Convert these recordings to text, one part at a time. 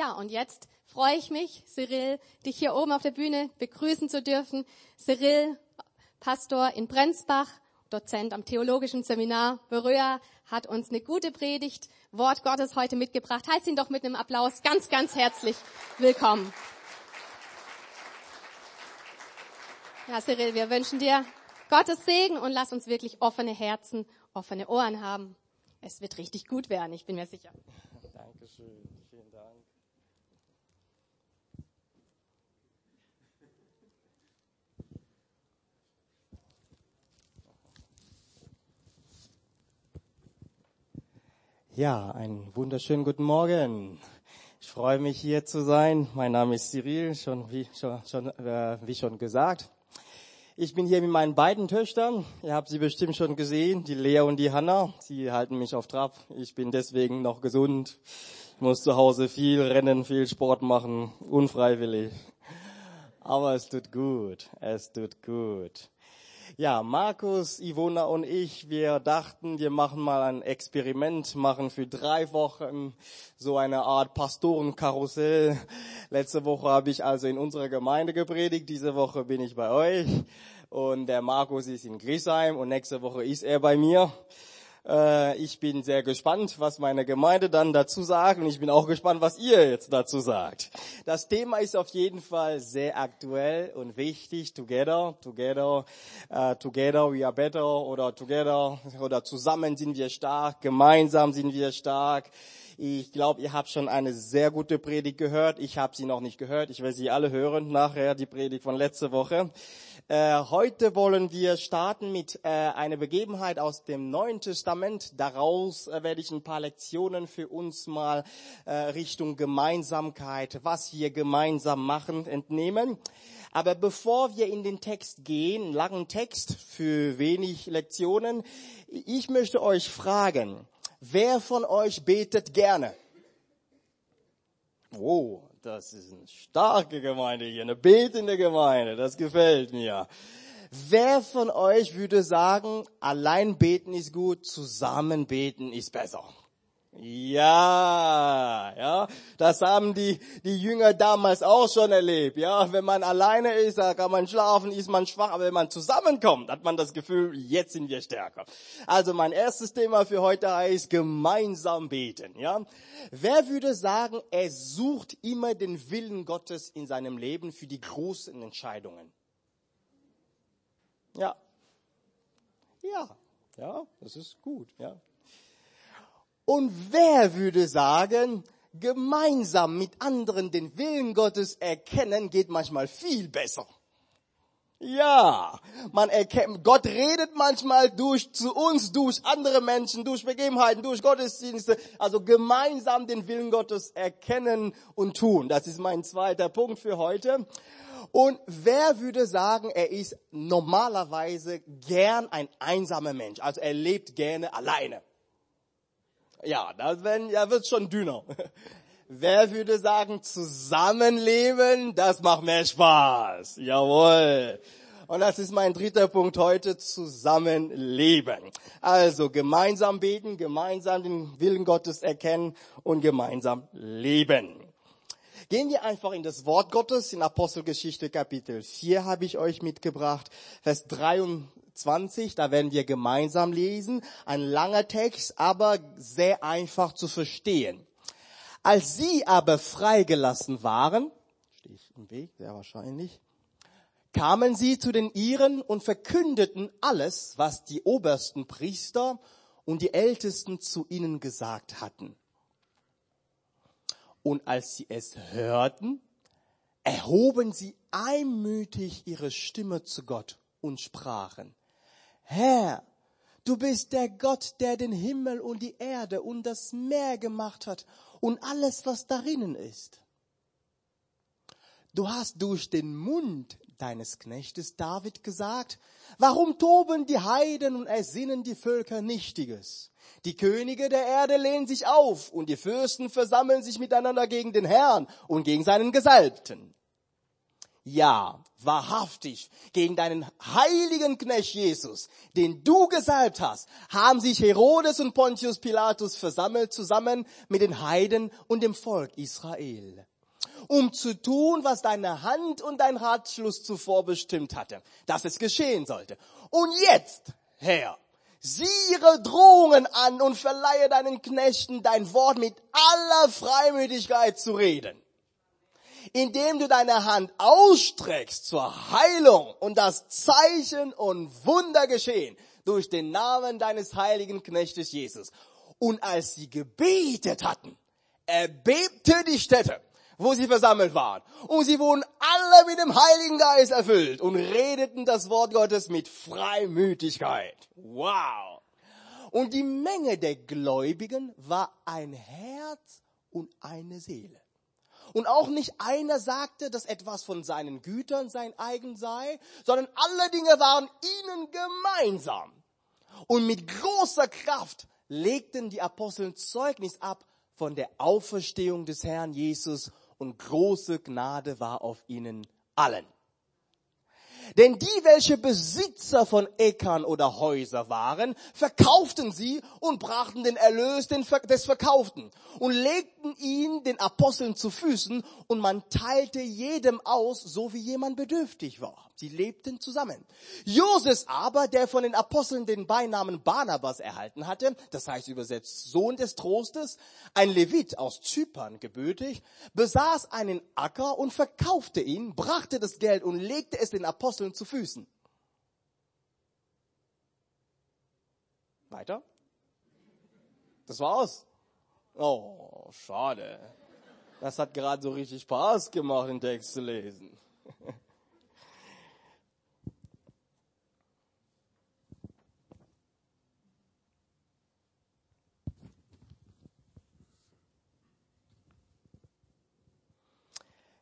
Ja, und jetzt freue ich mich, Cyril, dich hier oben auf der Bühne begrüßen zu dürfen. Cyril, Pastor in Brenzbach, Dozent am Theologischen Seminar Beröa, hat uns eine gute Predigt, Wort Gottes heute mitgebracht. Heißt ihn doch mit einem Applaus ganz, ganz herzlich willkommen. Ja, Cyril, wir wünschen dir Gottes Segen und lass uns wirklich offene Herzen, offene Ohren haben. Es wird richtig gut werden, ich bin mir sicher. Dankeschön, vielen Dank. Ja, einen wunderschönen guten Morgen. Ich freue mich hier zu sein. Mein Name ist Cyril, schon wie schon, schon, äh, wie schon gesagt. Ich bin hier mit meinen beiden Töchtern. Ihr habt sie bestimmt schon gesehen, die Lea und die Hanna. Sie halten mich auf Trab. Ich bin deswegen noch gesund. Ich muss zu Hause viel rennen, viel Sport machen, unfreiwillig. Aber es tut gut. Es tut gut. Ja, Markus, Ivona und ich, wir dachten, wir machen mal ein Experiment, machen für drei Wochen so eine Art Pastorenkarussell. Letzte Woche habe ich also in unserer Gemeinde gepredigt, diese Woche bin ich bei euch und der Markus ist in Griesheim und nächste Woche ist er bei mir. Äh, ich bin sehr gespannt, was meine Gemeinde dann dazu sagt und ich bin auch gespannt, was ihr jetzt dazu sagt. Das Thema ist auf jeden Fall sehr aktuell und wichtig. Together, together, uh, together we are better oder together oder zusammen sind wir stark, gemeinsam sind wir stark. Ich glaube, ihr habt schon eine sehr gute Predigt gehört. Ich habe sie noch nicht gehört. Ich will sie alle hören nachher, die Predigt von letzter Woche. Äh, heute wollen wir starten mit äh, einer Begebenheit aus dem Neuen Testament. Daraus äh, werde ich ein paar Lektionen für uns mal Richtung Gemeinsamkeit, was wir gemeinsam machen, entnehmen. Aber bevor wir in den Text gehen, langen Text für wenig Lektionen, ich möchte euch fragen, Wer von euch betet gerne? Oh, das ist eine starke Gemeinde hier, eine betende Gemeinde, das gefällt mir. Wer von euch würde sagen, allein beten ist gut, zusammen beten ist besser? Ja, ja, das haben die, die Jünger damals auch schon erlebt. Ja, wenn man alleine ist, da kann man schlafen, ist man schwach, aber wenn man zusammenkommt, hat man das Gefühl, jetzt sind wir stärker. Also mein erstes Thema für heute heißt gemeinsam beten. Ja, wer würde sagen, er sucht immer den Willen Gottes in seinem Leben für die großen Entscheidungen? Ja, ja, ja, das ist gut. Ja, und wer würde sagen, gemeinsam mit anderen den Willen Gottes erkennen, geht manchmal viel besser. Ja, man erkennt, Gott redet manchmal durch zu uns, durch andere Menschen, durch Begebenheiten, durch Gottesdienste. Also gemeinsam den Willen Gottes erkennen und tun. Das ist mein zweiter Punkt für heute. Und wer würde sagen, er ist normalerweise gern ein einsamer Mensch? Also er lebt gerne alleine. Ja, das wenn, ja, wird schon dünner. Wer würde sagen, zusammenleben, das macht mehr Spaß. Jawohl. Und das ist mein dritter Punkt heute, zusammenleben. Also gemeinsam beten, gemeinsam den Willen Gottes erkennen und gemeinsam leben. Gehen wir einfach in das Wort Gottes, in Apostelgeschichte Kapitel 4 habe ich euch mitgebracht, Vers 23, da werden wir gemeinsam lesen. Ein langer Text, aber sehr einfach zu verstehen. Als sie aber freigelassen waren, stehe ich im Weg, sehr wahrscheinlich, kamen sie zu den Iren und verkündeten alles, was die obersten Priester und die Ältesten zu ihnen gesagt hatten. Und als sie es hörten, erhoben sie einmütig ihre Stimme zu Gott und sprachen, Herr, du bist der Gott, der den Himmel und die Erde und das Meer gemacht hat und alles, was darinnen ist. Du hast durch den Mund deines Knechtes David gesagt, warum toben die Heiden und ersinnen die Völker Nichtiges? Die Könige der Erde lehnen sich auf und die Fürsten versammeln sich miteinander gegen den Herrn und gegen seinen Gesalbten. Ja, wahrhaftig, gegen deinen heiligen Knecht Jesus, den du gesalbt hast, haben sich Herodes und Pontius Pilatus versammelt zusammen mit den Heiden und dem Volk Israel, um zu tun, was deine Hand und dein Ratschluss zuvor bestimmt hatte, dass es geschehen sollte. Und jetzt, Herr, sieh ihre Drohungen an und verleihe deinen Knechten dein Wort mit aller Freimütigkeit zu reden indem du deine Hand ausstreckst zur Heilung und das Zeichen und Wunder geschehen durch den Namen deines heiligen Knechtes Jesus. Und als sie gebetet hatten, erbebte die Stätte, wo sie versammelt waren. Und sie wurden alle mit dem Heiligen Geist erfüllt und redeten das Wort Gottes mit Freimütigkeit. Wow. Und die Menge der Gläubigen war ein Herz und eine Seele. Und auch nicht einer sagte, dass etwas von seinen Gütern sein eigen sei, sondern alle Dinge waren ihnen gemeinsam. Und mit großer Kraft legten die Aposteln Zeugnis ab von der Auferstehung des Herrn Jesus und große Gnade war auf ihnen allen. Denn die, welche Besitzer von Äckern oder Häuser waren, verkauften sie und brachten den Erlös des Verkauften und legten ihn den Aposteln zu Füßen und man teilte jedem aus, so wie jemand bedürftig war. Sie lebten zusammen. Joses aber, der von den Aposteln den Beinamen Barnabas erhalten hatte, das heißt übersetzt Sohn des Trostes, ein Levit aus Zypern gebürtig, besaß einen Acker und verkaufte ihn, brachte das Geld und legte es den Aposteln zu Füßen. Weiter? Das war's. Oh, schade. Das hat gerade so richtig Spaß gemacht, den Text zu lesen.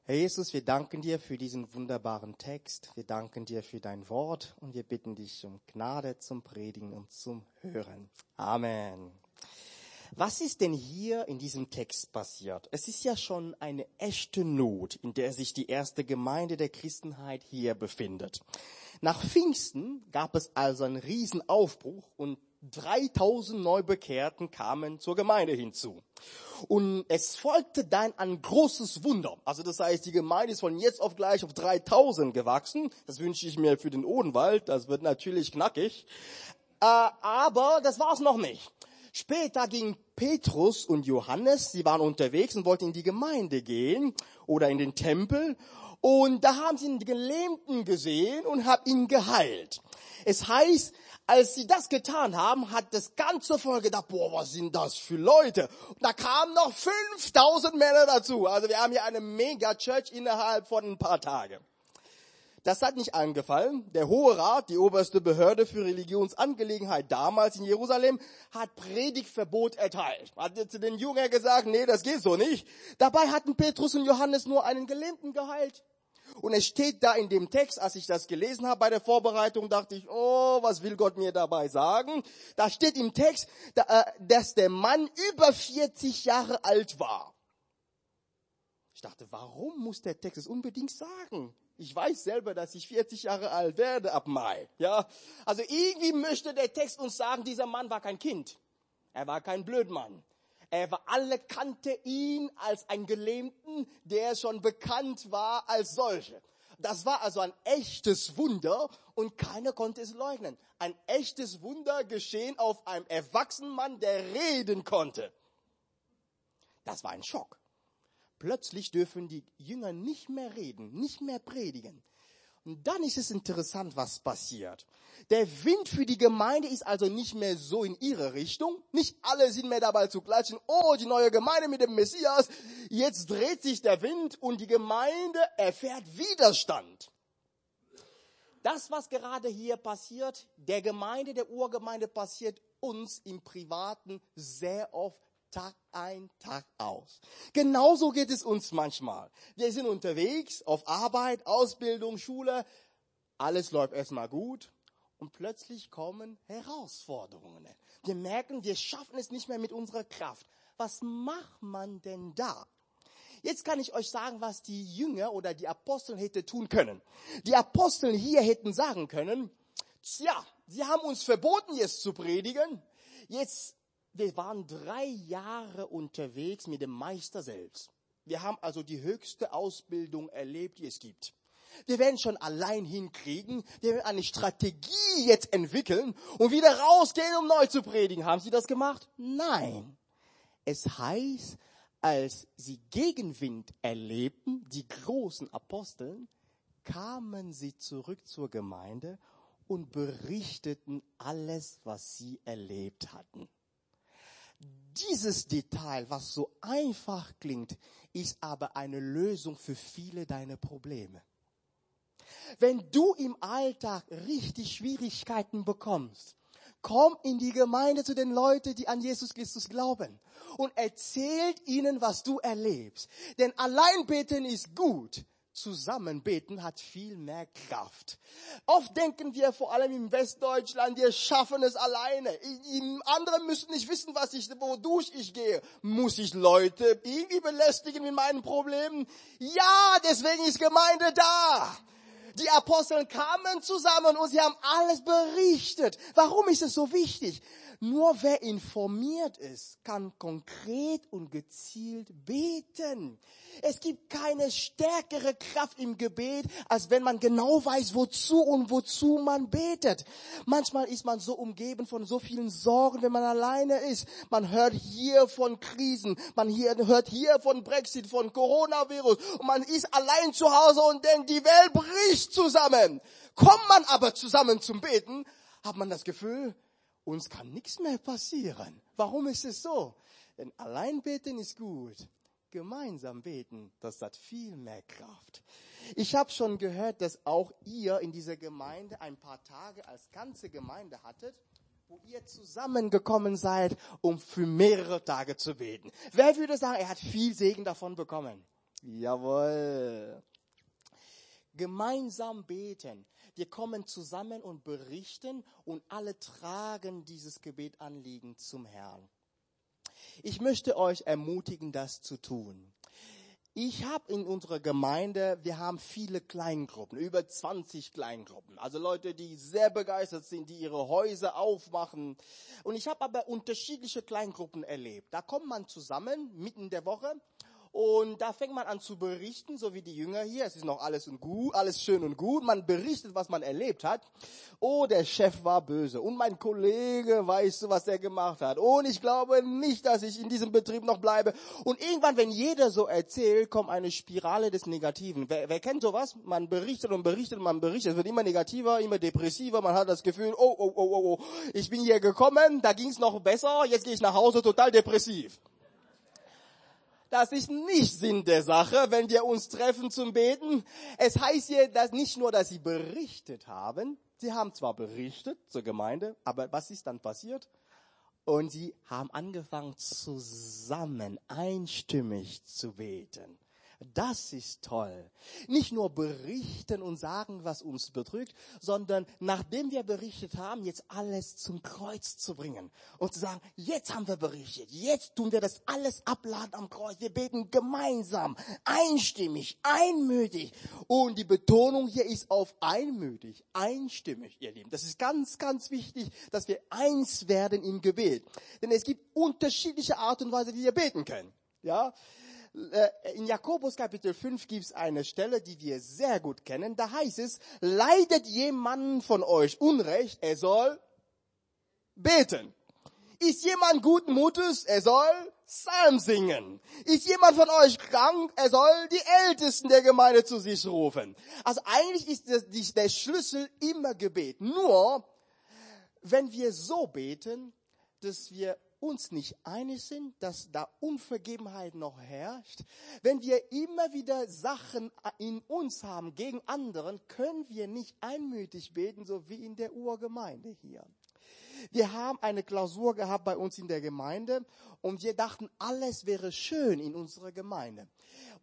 Herr Jesus, wir danken dir für diesen wunderbaren Text. Wir danken dir für dein Wort und wir bitten dich um Gnade zum Predigen und zum Hören. Amen. Was ist denn hier in diesem Text passiert? Es ist ja schon eine echte Not, in der sich die erste Gemeinde der Christenheit hier befindet. Nach Pfingsten gab es also einen Riesenaufbruch und 3000 Neubekehrten kamen zur Gemeinde hinzu. Und es folgte dann ein großes Wunder. Also das heißt, die Gemeinde ist von jetzt auf gleich auf 3000 gewachsen. Das wünsche ich mir für den Odenwald. Das wird natürlich knackig. Äh, aber das war's noch nicht. Später gingen Petrus und Johannes, sie waren unterwegs und wollten in die Gemeinde gehen oder in den Tempel. Und da haben sie einen Gelähmten gesehen und haben ihn geheilt. Es heißt, als sie das getan haben, hat das ganze Volk gedacht, boah, was sind das für Leute? Und da kamen noch 5000 Männer dazu. Also wir haben hier eine Mega-Church innerhalb von ein paar Tagen. Das hat nicht angefallen. Der Hohe Rat, die oberste Behörde für Religionsangelegenheit damals in Jerusalem, hat Predigtverbot erteilt. Hat zu den Jüngern gesagt, nee, das geht so nicht. Dabei hatten Petrus und Johannes nur einen Gelähmten geheilt. Und es steht da in dem Text, als ich das gelesen habe bei der Vorbereitung, dachte ich, oh, was will Gott mir dabei sagen? Da steht im Text, äh, dass der Mann über 40 Jahre alt war. Ich dachte, warum muss der Text es unbedingt sagen? Ich weiß selber, dass ich 40 Jahre alt werde ab Mai. Ja, also irgendwie möchte der Text uns sagen, dieser Mann war kein Kind. Er war kein Blödmann. Er war, alle kannte ihn als einen Gelähmten, der schon bekannt war als solche. Das war also ein echtes Wunder und keiner konnte es leugnen. Ein echtes Wunder geschehen auf einem erwachsenen Mann, der reden konnte. Das war ein Schock. Plötzlich dürfen die Jünger nicht mehr reden, nicht mehr predigen. Und dann ist es interessant, was passiert. Der Wind für die Gemeinde ist also nicht mehr so in ihre Richtung. Nicht alle sind mehr dabei zu klatschen. Oh, die neue Gemeinde mit dem Messias. Jetzt dreht sich der Wind und die Gemeinde erfährt Widerstand. Das, was gerade hier passiert, der Gemeinde, der Urgemeinde passiert uns im Privaten sehr oft Tag ein, Tag aus. Genauso geht es uns manchmal. Wir sind unterwegs auf Arbeit, Ausbildung, Schule. Alles läuft erstmal gut und plötzlich kommen Herausforderungen. Wir merken, wir schaffen es nicht mehr mit unserer Kraft. Was macht man denn da? Jetzt kann ich euch sagen, was die Jünger oder die Apostel hätte tun können. Die Apostel hier hätten sagen können, tja, sie haben uns verboten, jetzt zu predigen. Jetzt, wir waren drei Jahre unterwegs mit dem Meister selbst. Wir haben also die höchste Ausbildung erlebt, die es gibt. Wir werden schon allein hinkriegen. Wir werden eine Strategie jetzt entwickeln und wieder rausgehen, um neu zu predigen. Haben Sie das gemacht? Nein. Es heißt, als sie Gegenwind erlebten, die großen Aposteln, kamen sie zurück zur Gemeinde und berichteten alles, was sie erlebt hatten. Dieses Detail, was so einfach klingt, ist aber eine Lösung für viele deiner Probleme. Wenn du im Alltag richtig Schwierigkeiten bekommst, komm in die Gemeinde zu den Leuten, die an Jesus Christus glauben und erzählt ihnen, was du erlebst. Denn allein beten ist gut. Zusammen beten hat viel mehr Kraft. Oft denken wir, vor allem im Westdeutschland, wir schaffen es alleine. Andere müssen nicht wissen, was ich, wodurch ich gehe. Muss ich Leute irgendwie belästigen mit meinen Problemen? Ja, deswegen ist Gemeinde da. Die Apostel kamen zusammen und sie haben alles berichtet. Warum ist es so wichtig? Nur wer informiert ist, kann konkret und gezielt beten. Es gibt keine stärkere Kraft im Gebet, als wenn man genau weiß, wozu und wozu man betet. Manchmal ist man so umgeben von so vielen Sorgen, wenn man alleine ist. Man hört hier von Krisen, man hier, hört hier von Brexit, von Coronavirus und man ist allein zu Hause und denkt, die Welt bricht zusammen. Kommt man aber zusammen zum Beten, hat man das Gefühl, uns kann nichts mehr passieren. Warum ist es so? Denn allein beten ist gut gemeinsam beten, das hat viel mehr Kraft. Ich habe schon gehört, dass auch ihr in dieser Gemeinde ein paar Tage als ganze Gemeinde hattet, wo ihr zusammengekommen seid, um für mehrere Tage zu beten. Wer würde sagen, er hat viel Segen davon bekommen? Jawohl. Gemeinsam beten. Wir kommen zusammen und berichten und alle tragen dieses Gebetanliegen zum Herrn. Ich möchte euch ermutigen, das zu tun. Ich habe in unserer Gemeinde, wir haben viele Kleingruppen, über 20 Kleingruppen. Also Leute, die sehr begeistert sind, die ihre Häuser aufmachen. Und ich habe aber unterschiedliche Kleingruppen erlebt. Da kommt man zusammen mitten der Woche und da fängt man an zu berichten, so wie die Jünger hier. Es ist noch alles und gut, alles schön und gut. Man berichtet, was man erlebt hat. Oh, der Chef war böse. Und mein Kollege weißt du, was er gemacht hat. Und ich glaube nicht, dass ich in diesem Betrieb noch bleibe. Und irgendwann, wenn jeder so erzählt, kommt eine Spirale des Negativen. Wer, wer kennt sowas? Man berichtet und berichtet und man berichtet. Es wird immer negativer, immer depressiver. Man hat das Gefühl, oh, oh, oh, oh, oh. Ich bin hier gekommen, da ging es noch besser. Jetzt gehe ich nach Hause total depressiv. Das ist nicht Sinn der Sache, wenn wir uns treffen zum Beten. Es heißt hier dass nicht nur, dass sie berichtet haben. Sie haben zwar berichtet zur Gemeinde, aber was ist dann passiert? Und sie haben angefangen zusammen einstimmig zu beten. Das ist toll. Nicht nur berichten und sagen, was uns bedrückt, sondern nachdem wir berichtet haben, jetzt alles zum Kreuz zu bringen und zu sagen, jetzt haben wir berichtet, jetzt tun wir das alles abladen am Kreuz. Wir beten gemeinsam, einstimmig, einmütig. Und die Betonung hier ist auf einmütig, einstimmig, ihr Lieben. Das ist ganz, ganz wichtig, dass wir eins werden im Gebet. Denn es gibt unterschiedliche Art und Weise, wie wir beten können. Ja, in Jakobus Kapitel 5 gibt es eine Stelle, die wir sehr gut kennen. Da heißt es, leidet jemand von euch Unrecht, er soll beten. Ist jemand guten Mutes, er soll Psalm singen. Ist jemand von euch krank, er soll die Ältesten der Gemeinde zu sich rufen. Also eigentlich ist der Schlüssel immer Gebet. Nur, wenn wir so beten, dass wir uns nicht einig sind, dass da Unvergebenheit noch herrscht, wenn wir immer wieder Sachen in uns haben gegen anderen, können wir nicht einmütig beten, so wie in der Urgemeinde hier. Wir haben eine Klausur gehabt bei uns in der Gemeinde und wir dachten, alles wäre schön in unserer Gemeinde.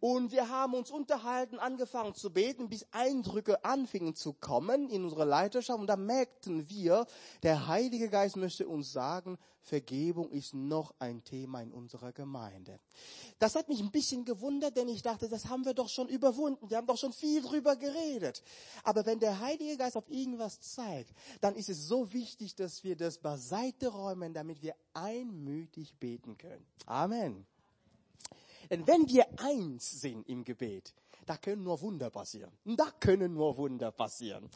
Und wir haben uns unterhalten, angefangen zu beten, bis Eindrücke anfingen zu kommen in unserer Leiterschaft. Und da merkten wir, der Heilige Geist möchte uns sagen, Vergebung ist noch ein Thema in unserer Gemeinde. Das hat mich ein bisschen gewundert, denn ich dachte, das haben wir doch schon überwunden. Wir haben doch schon viel drüber geredet. Aber wenn der Heilige Geist auf irgendwas zeigt, dann ist es so wichtig, dass wir das beiseite räumen, damit wir einmütig beten können. Amen. Denn wenn wir eins sind im Gebet, da können nur Wunder passieren. Da können nur Wunder passieren.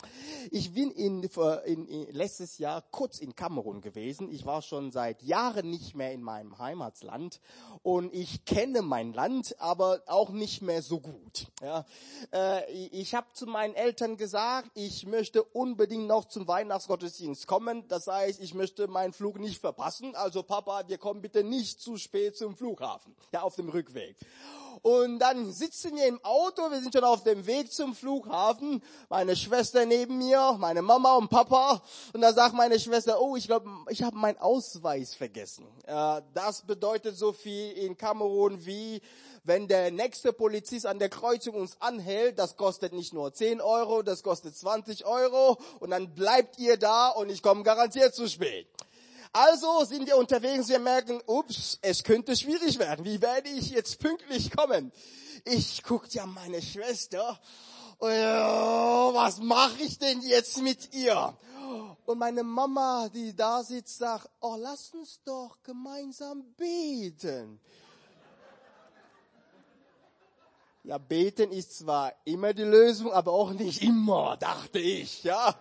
Ich bin in, in, in, letztes Jahr kurz in Kamerun gewesen. Ich war schon seit Jahren nicht mehr in meinem Heimatland und ich kenne mein Land, aber auch nicht mehr so gut. Ja, äh, ich habe zu meinen Eltern gesagt, ich möchte unbedingt noch zum Weihnachtsgottesdienst kommen. Das heißt, ich möchte meinen Flug nicht verpassen. Also Papa, wir kommen bitte nicht zu spät zum Flughafen. Ja, auf dem Rückweg. Und dann sitzen wir im Auto, wir sind schon auf dem Weg zum Flughafen, meine Schwester neben mir, meine Mama und Papa. Und da sagt meine Schwester, oh, ich glaube, ich habe meinen Ausweis vergessen. Äh, das bedeutet so viel in Kamerun wie, wenn der nächste Polizist an der Kreuzung uns anhält, das kostet nicht nur 10 Euro, das kostet 20 Euro und dann bleibt ihr da und ich komme garantiert zu spät. Also sind wir unterwegs, wir merken, ups, es könnte schwierig werden. Wie werde ich jetzt pünktlich kommen? Ich guck ja meine Schwester. Oh, was mache ich denn jetzt mit ihr? Und meine Mama, die da sitzt, sagt, oh, lass uns doch gemeinsam beten. Ja, beten ist zwar immer die Lösung, aber auch nicht immer, dachte ich, ja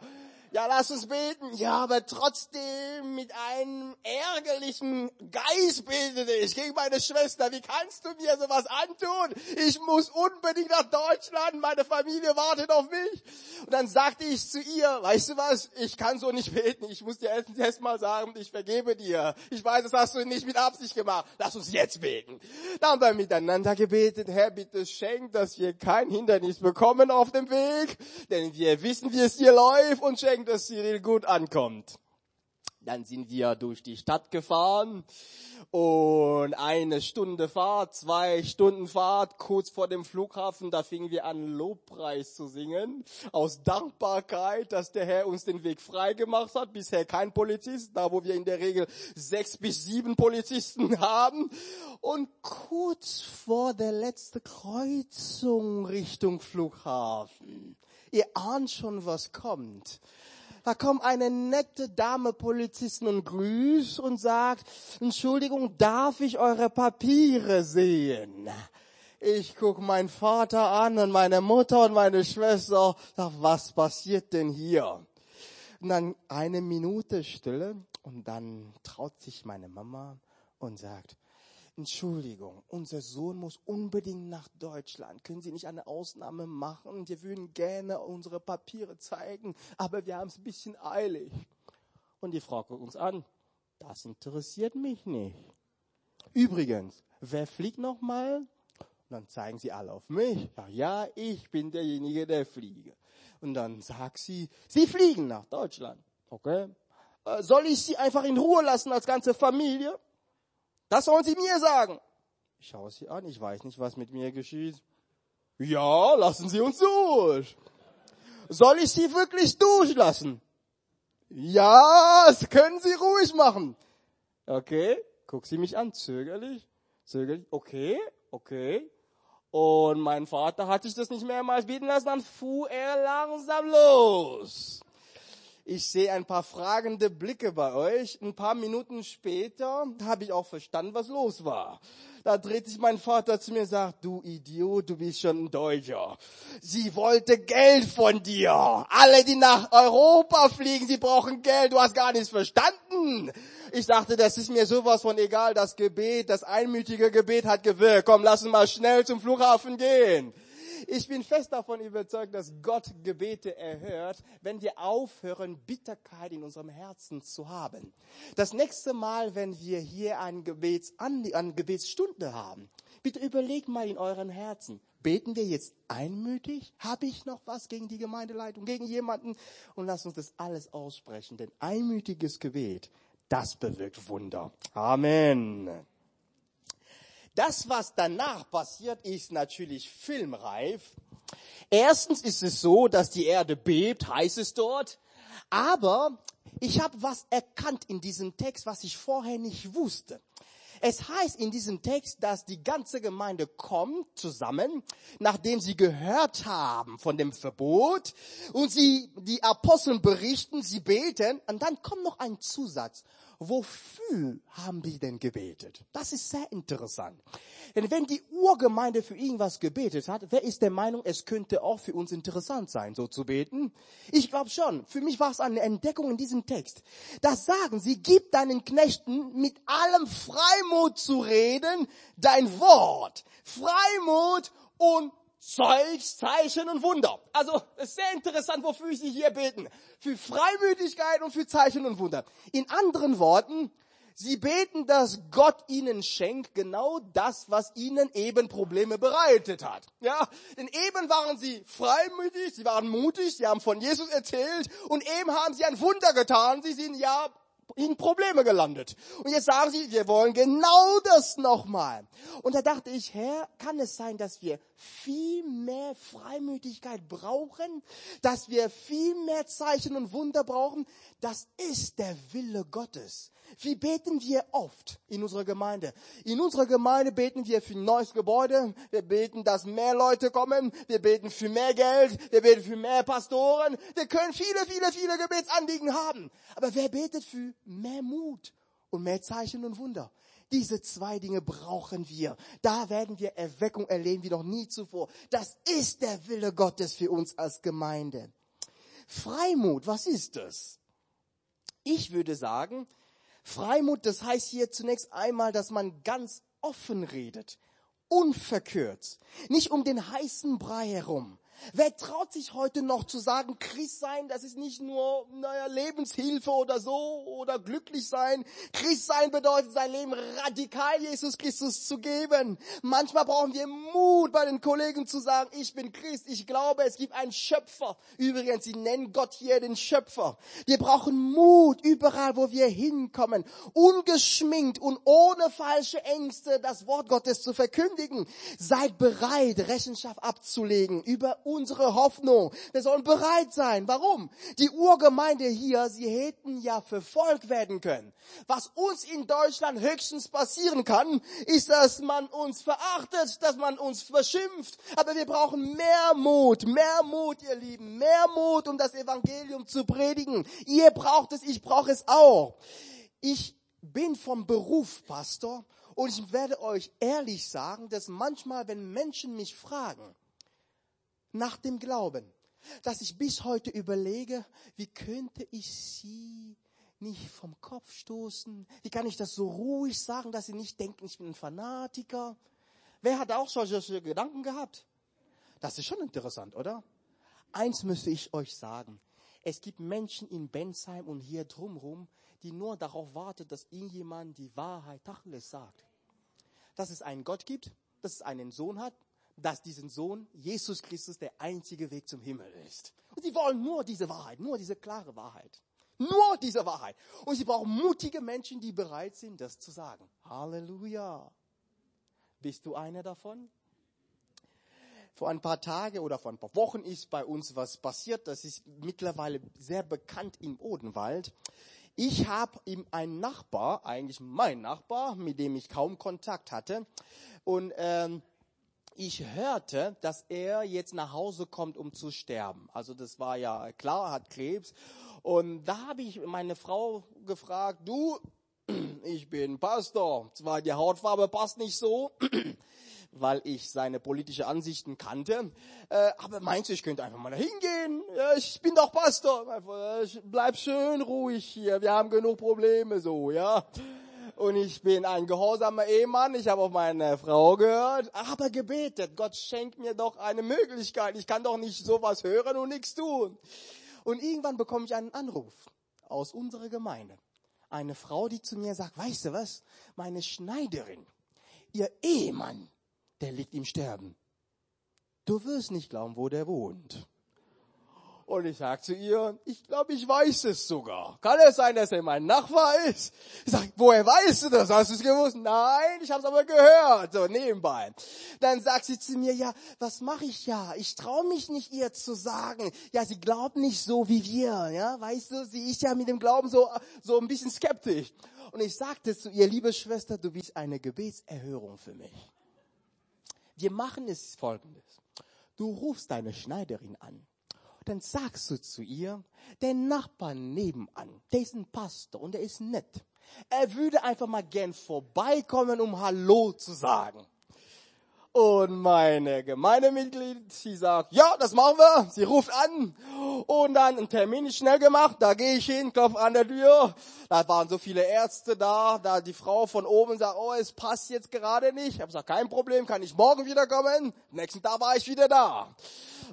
ja, lass uns beten. Ja, aber trotzdem mit einem ärgerlichen Geist betete ich gegen meine Schwester. Wie kannst du mir sowas antun? Ich muss unbedingt nach Deutschland. Meine Familie wartet auf mich. Und dann sagte ich zu ihr, weißt du was? Ich kann so nicht beten. Ich muss dir erst mal sagen, ich vergebe dir. Ich weiß, das hast du nicht mit Absicht gemacht. Lass uns jetzt beten. Dann haben wir miteinander gebetet. Herr, bitte schenk, dass wir kein Hindernis bekommen auf dem Weg. Denn wir wissen, wie es dir läuft und schenk denkt, dass Cyril gut ankommt. Dann sind wir durch die Stadt gefahren und eine Stunde Fahrt, zwei Stunden Fahrt, kurz vor dem Flughafen, da fingen wir an, Lobpreis zu singen, aus Dankbarkeit, dass der Herr uns den Weg frei gemacht hat. Bisher kein Polizist, da wo wir in der Regel sechs bis sieben Polizisten haben. Und kurz vor der letzten Kreuzung Richtung Flughafen, ihr ahnt schon, was kommt da kommt eine nette Dame Polizisten und grüßt und sagt, Entschuldigung, darf ich eure Papiere sehen? Ich guck meinen Vater an und meine Mutter und meine Schwester, sag, was passiert denn hier? Und dann eine Minute Stille und dann traut sich meine Mama und sagt, Entschuldigung, unser Sohn muss unbedingt nach Deutschland. Können Sie nicht eine Ausnahme machen? Wir würden gerne unsere Papiere zeigen, aber wir haben es ein bisschen eilig. Und die Frau guckt uns an. Das interessiert mich nicht. Übrigens, wer fliegt nochmal? Dann zeigen sie alle auf mich. Ja, ja, ich bin derjenige, der fliege. Und dann sagt sie, Sie fliegen nach Deutschland. Okay. Äh, soll ich Sie einfach in Ruhe lassen als ganze Familie? Das sollen Sie mir sagen. Ich schaue sie an, ich weiß nicht, was mit mir geschieht. Ja, lassen Sie uns durch. Soll ich Sie wirklich durchlassen? Ja, das können Sie ruhig machen. Okay, guck sie mich an, zögerlich, zögerlich, okay, okay. Und mein Vater hat sich das nicht mehrmals bieten lassen, dann fuhr er langsam los. Ich sehe ein paar fragende Blicke bei euch. Ein paar Minuten später habe ich auch verstanden, was los war. Da dreht sich mein Vater zu mir und sagt, du Idiot, du bist schon ein Deutscher. Sie wollte Geld von dir. Alle, die nach Europa fliegen, sie brauchen Geld. Du hast gar nichts verstanden. Ich dachte, das ist mir sowas von egal. Das Gebet, das einmütige Gebet hat gewirkt. Komm, lass uns mal schnell zum Flughafen gehen. Ich bin fest davon überzeugt, dass Gott Gebete erhört, wenn wir aufhören, Bitterkeit in unserem Herzen zu haben. Das nächste Mal, wenn wir hier eine, Gebets, Gebetsstunde haben, bitte überlegt mal in euren Herzen, Beten wir jetzt einmütig? Habe ich noch was gegen die Gemeindeleitung, gegen jemanden? Und lass uns das alles aussprechen, denn einmütiges Gebet, das bewirkt Wunder. Amen. Das, was danach passiert, ist natürlich filmreif. Erstens ist es so, dass die Erde bebt, heißt es dort. Aber ich habe was erkannt in diesem Text, was ich vorher nicht wusste. Es heißt in diesem Text, dass die ganze Gemeinde kommt zusammen, nachdem sie gehört haben von dem Verbot und sie, die Apostel berichten, sie beten und dann kommt noch ein Zusatz wofür haben die denn gebetet? Das ist sehr interessant. Denn wenn die Urgemeinde für irgendwas gebetet hat, wer ist der Meinung, es könnte auch für uns interessant sein, so zu beten? Ich glaube schon. Für mich war es eine Entdeckung in diesem Text. Das sagen sie, gib deinen Knechten mit allem Freimut zu reden, dein Wort. Freimut und Zeugs, Zeichen und Wunder. Also, es ist sehr interessant, wofür sie hier beten. Für Freimütigkeit und für Zeichen und Wunder. In anderen Worten, sie beten, dass Gott ihnen schenkt genau das, was ihnen eben Probleme bereitet hat. Ja, denn eben waren sie freimütig, sie waren mutig, sie haben von Jesus erzählt und eben haben sie ein Wunder getan. Sie sind ja in Probleme gelandet. Und jetzt sagen sie, wir wollen genau das nochmal. Und da dachte ich, Herr, kann es sein, dass wir viel mehr Freimütigkeit brauchen, dass wir viel mehr Zeichen und Wunder brauchen? Das ist der Wille Gottes. Wie beten wir oft in unserer Gemeinde? In unserer Gemeinde beten wir für ein neues Gebäude. Wir beten, dass mehr Leute kommen. Wir beten für mehr Geld. Wir beten für mehr Pastoren. Wir können viele, viele, viele Gebetsanliegen haben. Aber wer betet für mehr Mut und mehr Zeichen und Wunder? Diese zwei Dinge brauchen wir. Da werden wir Erweckung erleben wie noch nie zuvor. Das ist der Wille Gottes für uns als Gemeinde. Freimut, was ist das? Ich würde sagen, Freimut, das heißt hier zunächst einmal, dass man ganz offen redet, unverkürzt, nicht um den heißen Brei herum, Wer traut sich heute noch zu sagen, Christ sein, das ist nicht nur, naja, Lebenshilfe oder so, oder glücklich sein. Christ sein bedeutet, sein Leben radikal Jesus Christus zu geben. Manchmal brauchen wir Mut bei den Kollegen zu sagen, ich bin Christ, ich glaube, es gibt einen Schöpfer. Übrigens, sie nennen Gott hier den Schöpfer. Wir brauchen Mut überall, wo wir hinkommen, ungeschminkt und ohne falsche Ängste das Wort Gottes zu verkündigen. Seid bereit, Rechenschaft abzulegen über unsere Hoffnung. Wir sollen bereit sein. Warum? Die Urgemeinde hier, sie hätten ja verfolgt werden können. Was uns in Deutschland höchstens passieren kann, ist, dass man uns verachtet, dass man uns verschimpft. Aber wir brauchen mehr Mut, mehr Mut, ihr Lieben, mehr Mut, um das Evangelium zu predigen. Ihr braucht es, ich brauche es auch. Ich bin vom Beruf Pastor und ich werde euch ehrlich sagen, dass manchmal, wenn Menschen mich fragen, nach dem Glauben, dass ich bis heute überlege, wie könnte ich sie nicht vom Kopf stoßen? Wie kann ich das so ruhig sagen, dass sie nicht denken, ich bin ein Fanatiker? Wer hat auch solche Gedanken gehabt? Das ist schon interessant, oder? Eins müsste ich euch sagen. Es gibt Menschen in Bensheim und hier drumherum, die nur darauf warten, dass irgendjemand die Wahrheit Tacheles sagt. Dass es einen Gott gibt, dass es einen Sohn hat, dass diesen Sohn Jesus Christus der einzige Weg zum Himmel ist. Und sie wollen nur diese Wahrheit, nur diese klare Wahrheit. Nur diese Wahrheit. Und sie brauchen mutige Menschen, die bereit sind, das zu sagen. Halleluja. Bist du einer davon? Vor ein paar Tagen oder vor ein paar Wochen ist bei uns was passiert. Das ist mittlerweile sehr bekannt im Odenwald. Ich habe einen Nachbar, eigentlich mein Nachbar, mit dem ich kaum Kontakt hatte. Und ähm, ich hörte, dass er jetzt nach Hause kommt, um zu sterben. Also das war ja klar, hat Krebs. Und da habe ich meine Frau gefragt, du, ich bin Pastor. Zwar die Hautfarbe passt nicht so, weil ich seine politische Ansichten kannte. Äh, aber meinst du, ich könnte einfach mal da hingehen? Ich bin doch Pastor. Bleib schön ruhig hier. Wir haben genug Probleme so, ja und ich bin ein gehorsamer Ehemann, ich habe auf meine Frau gehört, aber gebetet, Gott schenkt mir doch eine Möglichkeit, ich kann doch nicht sowas hören und nichts tun. Und irgendwann bekomme ich einen Anruf aus unserer Gemeinde. Eine Frau, die zu mir sagt, weißt du was, meine Schneiderin, ihr Ehemann, der liegt im Sterben. du wirst nicht glauben, wo der wohnt. Und ich sag zu ihr, ich glaube, ich weiß es sogar. Kann es sein, dass er mein Nachbar ist? Ich sag, woher weißt du das? Hast du es gewusst? Nein, ich habe es aber gehört, so nebenbei. Dann sagt sie zu mir, ja, was mache ich ja? Ich traue mich nicht, ihr zu sagen. Ja, sie glaubt nicht so wie wir, ja, weißt du? Sie ist ja mit dem Glauben so so ein bisschen skeptisch. Und ich sagte zu ihr, liebe Schwester, du bist eine Gebetserhörung für mich. Wir machen es folgendes. Du rufst deine Schneiderin an dann sagst du zu ihr, der Nachbar nebenan, der ist ein Pastor und der ist nett. Er würde einfach mal gern vorbeikommen, um Hallo zu sagen. Und meine Gemeindemitglied, sie sagt, ja, das machen wir. Sie ruft an und dann ein Termin ist schnell gemacht. Da gehe ich hin, klopfe an der Tür. Da waren so viele Ärzte da. Da die Frau von oben sagt, oh, es passt jetzt gerade nicht. Ich habe gesagt, kein Problem, kann ich morgen wiederkommen. Nächsten Tag war ich wieder da.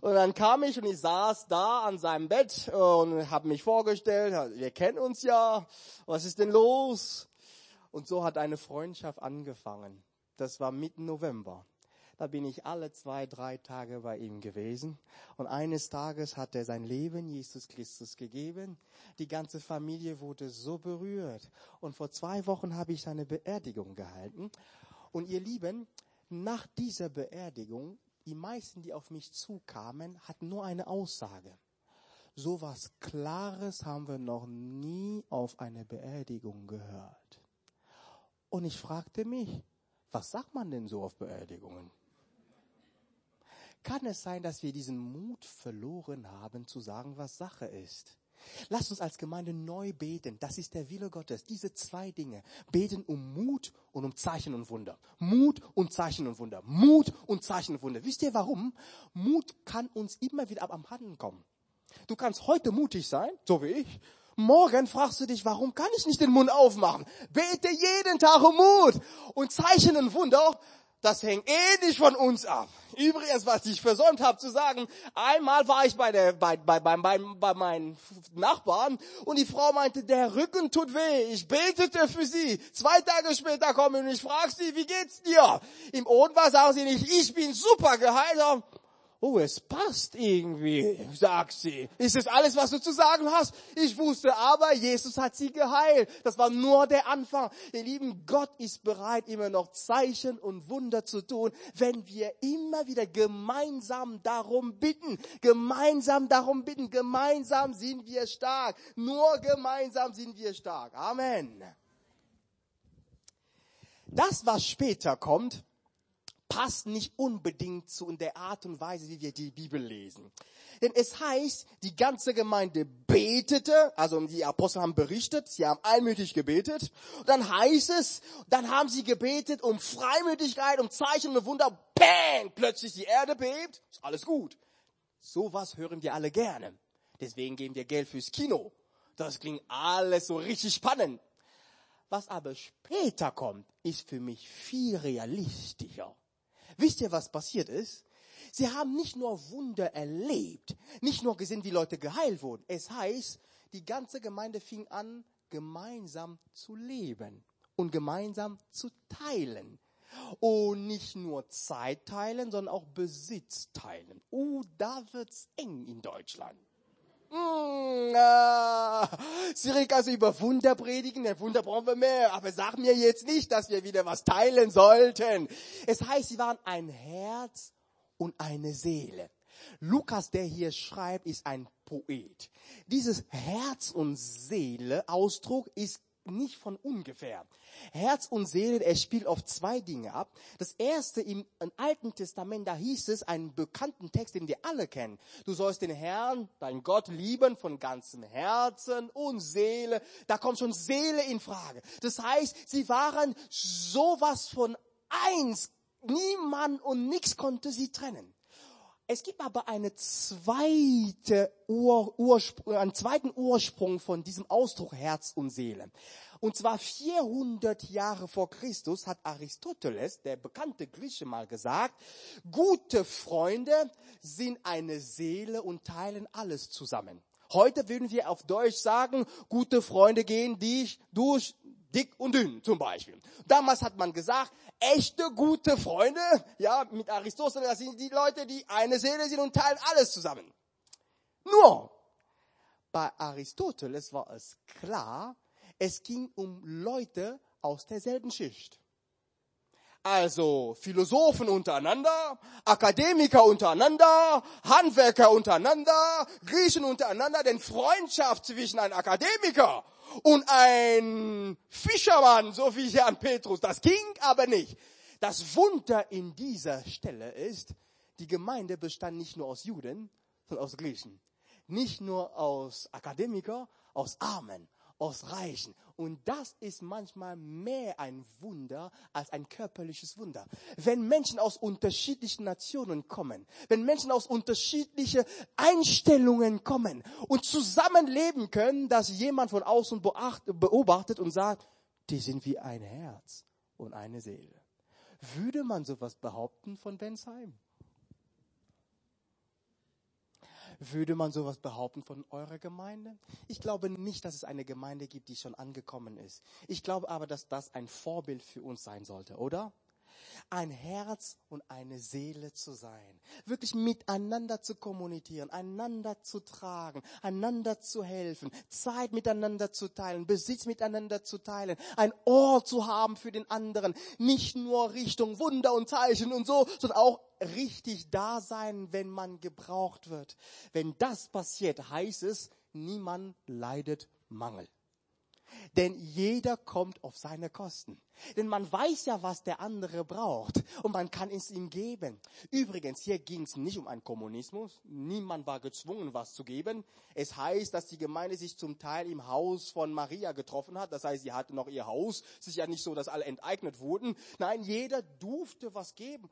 Und dann kam ich und ich saß da an seinem Bett und habe mich vorgestellt. Wir kennen uns ja. Was ist denn los? Und so hat eine Freundschaft angefangen. Das war mitten November. Da bin ich alle zwei, drei Tage bei ihm gewesen. Und eines Tages hat er sein Leben Jesus Christus gegeben. Die ganze Familie wurde so berührt. Und vor zwei Wochen habe ich seine Beerdigung gehalten. Und ihr Lieben, nach dieser Beerdigung, die meisten, die auf mich zukamen, hatten nur eine Aussage. So was Klares haben wir noch nie auf einer Beerdigung gehört. Und ich fragte mich, was sagt man denn so auf Beerdigungen? Kann es sein, dass wir diesen Mut verloren haben, zu sagen, was Sache ist. Lass uns als Gemeinde neu beten. Das ist der Wille Gottes. Diese zwei Dinge. Beten um Mut und um Zeichen und Wunder. Mut und Zeichen und Wunder. Mut und Zeichen und Wunder. Wisst ihr warum? Mut kann uns immer wieder ab am Handen kommen. Du kannst heute mutig sein, so wie ich. Morgen fragst du dich, warum kann ich nicht den Mund aufmachen? Bete jeden Tag um Mut und Zeichen und Wunder das hängt eh nicht von uns ab. Übrigens, was ich versäumt habe zu sagen, einmal war ich bei der, bei, bei, bei, bei, bei meinen Nachbarn und die Frau meinte, der Rücken tut weh. Ich betete für sie. Zwei Tage später komme ich und ich frage sie, wie geht's dir? Im Ohnwahr sagen sie nicht, ich bin super geheilt oh, es passt irgendwie, sagt sie. Ist es alles, was du zu sagen hast? Ich wusste aber, Jesus hat sie geheilt. Das war nur der Anfang. Ihr Lieben, Gott ist bereit, immer noch Zeichen und Wunder zu tun, wenn wir immer wieder gemeinsam darum bitten. Gemeinsam darum bitten. Gemeinsam sind wir stark. Nur gemeinsam sind wir stark. Amen. Das, was später kommt, passt nicht unbedingt zu der Art und Weise, wie wir die Bibel lesen. Denn es heißt, die ganze Gemeinde betete, also die Apostel haben berichtet, sie haben einmütig gebetet. Dann heißt es, dann haben sie gebetet um Freimütigkeit, um Zeichen und Wunder. Bang! Plötzlich die Erde bebt. Ist alles gut. Sowas hören wir alle gerne. Deswegen geben wir Geld fürs Kino. Das klingt alles so richtig spannend. Was aber später kommt, ist für mich viel realistischer. Wisst ihr, was passiert ist? Sie haben nicht nur Wunder erlebt, nicht nur gesehen, wie Leute geheilt wurden. Es heißt, die ganze Gemeinde fing an, gemeinsam zu leben und gemeinsam zu teilen. Und nicht nur Zeit teilen, sondern auch Besitz teilen. Oh, da wird's eng in Deutschland. Mmh, ah, Cyril, du über Wunder predigen? Der Wunder brauchen wir mehr. Aber sag mir jetzt nicht, dass wir wieder was teilen sollten. Es heißt, sie waren ein Herz und eine Seele. Lukas, der hier schreibt, ist ein Poet. Dieses Herz und Seele Ausdruck ist nicht von ungefähr. Herz und Seele, er spielt auf zwei Dinge ab. Das erste im, im Alten Testament, da hieß es, einen bekannten Text, den wir alle kennen. Du sollst den Herrn, dein Gott lieben von ganzem Herzen und Seele. Da kommt schon Seele in Frage. Das heißt, sie waren sowas von eins. Niemand und nichts konnte sie trennen. Es gibt aber eine zweite Ur, Ursprung, einen zweiten Ursprung von diesem Ausdruck Herz und Seele. Und zwar 400 Jahre vor Christus hat Aristoteles, der bekannte Grieche, mal gesagt, gute Freunde sind eine Seele und teilen alles zusammen. Heute würden wir auf Deutsch sagen, gute Freunde gehen dich durch dick und dünn zum Beispiel. Damals hat man gesagt, echte gute Freunde, ja, mit Aristoteles, das sind die Leute, die eine Seele sind und teilen alles zusammen. Nur, bei Aristoteles war es klar, es ging um Leute aus derselben Schicht. Also Philosophen untereinander, Akademiker untereinander, Handwerker untereinander, Griechen untereinander, denn Freundschaft zwischen einem Akademiker und ein Fischermann, so wie hier an Petrus, das ging aber nicht. Das Wunder in dieser Stelle ist, die Gemeinde bestand nicht nur aus Juden, sondern aus Griechen. Nicht nur aus Akademiker, aus Armen, aus Reichen. Und das ist manchmal mehr ein Wunder als ein körperliches Wunder. Wenn Menschen aus unterschiedlichen Nationen kommen, wenn Menschen aus unterschiedlichen Einstellungen kommen und zusammenleben können, dass jemand von außen beobachtet und sagt, die sind wie ein Herz und eine Seele. Würde man sowas behaupten von Bensheim? Würde man sowas behaupten von eurer Gemeinde? Ich glaube nicht, dass es eine Gemeinde gibt, die schon angekommen ist. Ich glaube aber, dass das ein Vorbild für uns sein sollte, oder? Ein Herz und eine Seele zu sein. Wirklich miteinander zu kommunizieren, einander zu tragen, einander zu helfen, Zeit miteinander zu teilen, Besitz miteinander zu teilen, ein Ohr zu haben für den anderen. Nicht nur Richtung Wunder und Zeichen und so, sondern auch richtig da sein, wenn man gebraucht wird. Wenn das passiert, heißt es, niemand leidet Mangel. Denn jeder kommt auf seine Kosten. Denn man weiß ja, was der andere braucht und man kann es ihm geben. Übrigens, hier ging es nicht um einen Kommunismus. Niemand war gezwungen, was zu geben. Es heißt, dass die Gemeinde sich zum Teil im Haus von Maria getroffen hat. Das heißt, sie hatte noch ihr Haus. Es ist ja nicht so, dass alle enteignet wurden. Nein, jeder durfte was geben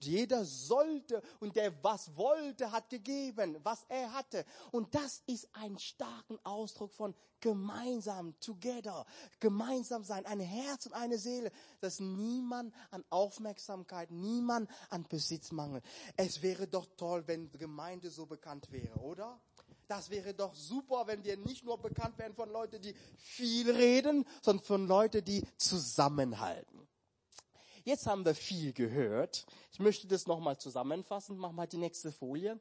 jeder sollte und der was wollte, hat gegeben, was er hatte. Und das ist ein starken Ausdruck von gemeinsam, together, gemeinsam sein, ein Herz und eine Seele, dass niemand an Aufmerksamkeit, niemand an Besitz mangelt. Es wäre doch toll, wenn Gemeinde so bekannt wäre, oder? Das wäre doch super, wenn wir nicht nur bekannt wären von Leuten, die viel reden, sondern von Leuten, die zusammenhalten. Jetzt haben wir viel gehört. Ich möchte das nochmal zusammenfassen. Mach mal die nächste Folie.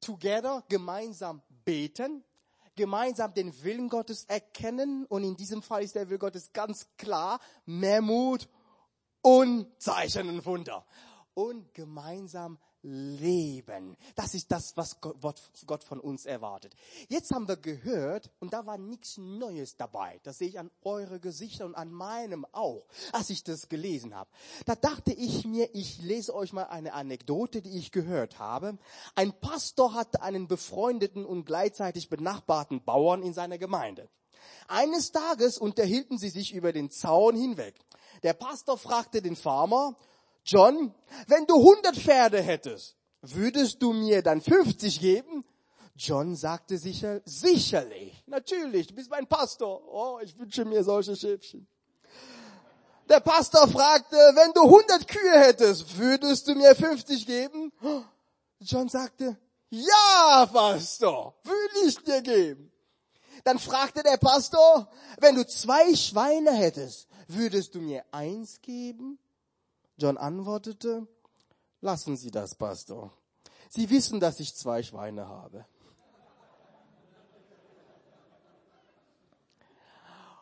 Together, gemeinsam beten, gemeinsam den Willen Gottes erkennen. Und in diesem Fall ist der Wille Gottes ganz klar. Mehr Mut und Zeichen und Wunder. Und gemeinsam leben. Das ist das, was Gott von uns erwartet. Jetzt haben wir gehört, und da war nichts Neues dabei. Das sehe ich an eure Gesichter und an meinem auch, als ich das gelesen habe. Da dachte ich mir, ich lese euch mal eine Anekdote, die ich gehört habe. Ein Pastor hatte einen befreundeten und gleichzeitig benachbarten Bauern in seiner Gemeinde. Eines Tages unterhielten sie sich über den Zaun hinweg. Der Pastor fragte den Farmer, John, wenn du 100 Pferde hättest, würdest du mir dann 50 geben? John sagte sicher, sicherlich, natürlich, du bist mein Pastor. Oh, ich wünsche mir solche Schäfchen. Der Pastor fragte, wenn du 100 Kühe hättest, würdest du mir 50 geben? John sagte, ja, Pastor, würde ich dir geben. Dann fragte der Pastor, wenn du zwei Schweine hättest, würdest du mir eins geben? John antwortete, lassen Sie das, Pastor. Sie wissen, dass ich zwei Schweine habe.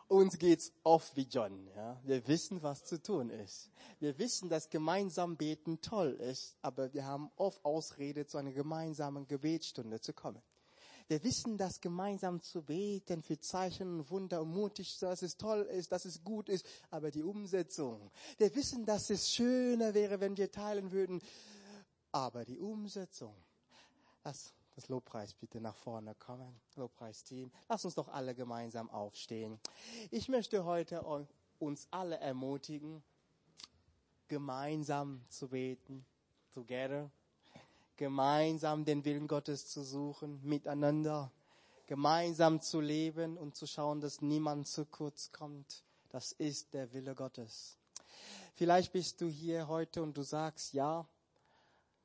Uns geht's oft wie John, ja. Wir wissen, was zu tun ist. Wir wissen, dass gemeinsam beten toll ist, aber wir haben oft Ausrede, zu einer gemeinsamen Gebetsstunde zu kommen. Wir wissen, dass gemeinsam zu beten für Zeichen und Wunder und mutig, dass es toll ist, dass es gut ist, aber die Umsetzung. Wir wissen, dass es schöner wäre, wenn wir teilen würden, aber die Umsetzung. Lass das Lobpreis bitte nach vorne kommen. Lobpreisteam. Lass uns doch alle gemeinsam aufstehen. Ich möchte heute uns alle ermutigen, gemeinsam zu beten. Together gemeinsam den Willen Gottes zu suchen, miteinander, gemeinsam zu leben und zu schauen, dass niemand zu kurz kommt. Das ist der Wille Gottes. Vielleicht bist du hier heute und du sagst, ja,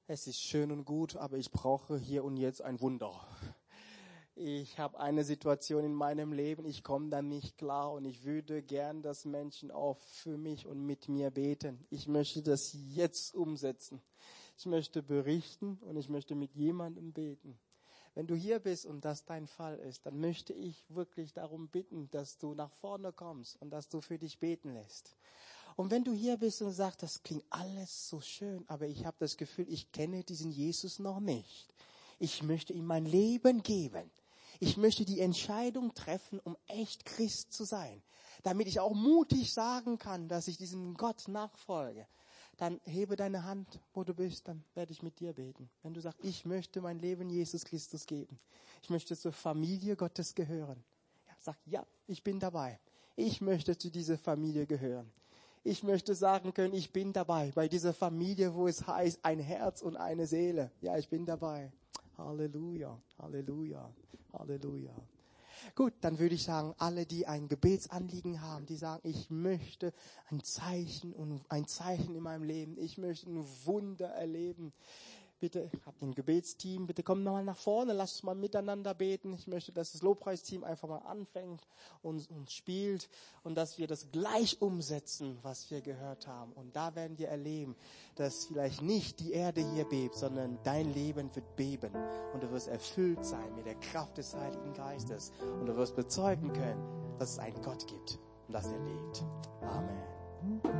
es ist schön und gut, aber ich brauche hier und jetzt ein Wunder. ich habe eine Situation in meinem Leben, ich komme da nicht klar und ich würde gern, dass Menschen auch für mich und mit mir beten. Ich möchte das jetzt umsetzen. Ich möchte berichten und ich möchte mit jemandem beten. Wenn du hier bist und das dein Fall ist, dann möchte ich wirklich darum bitten, dass du nach vorne kommst und dass du für dich beten lässt. Und wenn du hier bist und sagst, das klingt alles so schön, aber ich habe das Gefühl, ich kenne diesen Jesus noch nicht. Ich möchte ihm mein Leben geben. Ich möchte die Entscheidung treffen, um echt Christ zu sein, damit ich auch mutig sagen kann, dass ich diesem Gott nachfolge. Dann hebe deine Hand, wo du bist, dann werde ich mit dir beten. Wenn du sagst, ich möchte mein Leben Jesus Christus geben. Ich möchte zur Familie Gottes gehören. Ja, sag, ja, ich bin dabei. Ich möchte zu dieser Familie gehören. Ich möchte sagen können, ich bin dabei bei dieser Familie, wo es heißt, ein Herz und eine Seele. Ja, ich bin dabei. Halleluja, Halleluja, Halleluja. Gut, dann würde ich sagen, alle, die ein Gebetsanliegen haben, die sagen, ich möchte ein Zeichen und ein Zeichen in meinem Leben, ich möchte ein Wunder erleben bitte, habt ein Gebetsteam, bitte kommt nochmal nach vorne, lasst uns mal miteinander beten. Ich möchte, dass das Lobpreisteam einfach mal anfängt und, und spielt und dass wir das gleich umsetzen, was wir gehört haben. Und da werden wir erleben, dass vielleicht nicht die Erde hier bebt, sondern dein Leben wird beben und du wirst erfüllt sein mit der Kraft des Heiligen Geistes und du wirst bezeugen können, dass es einen Gott gibt und dass er lebt. Amen.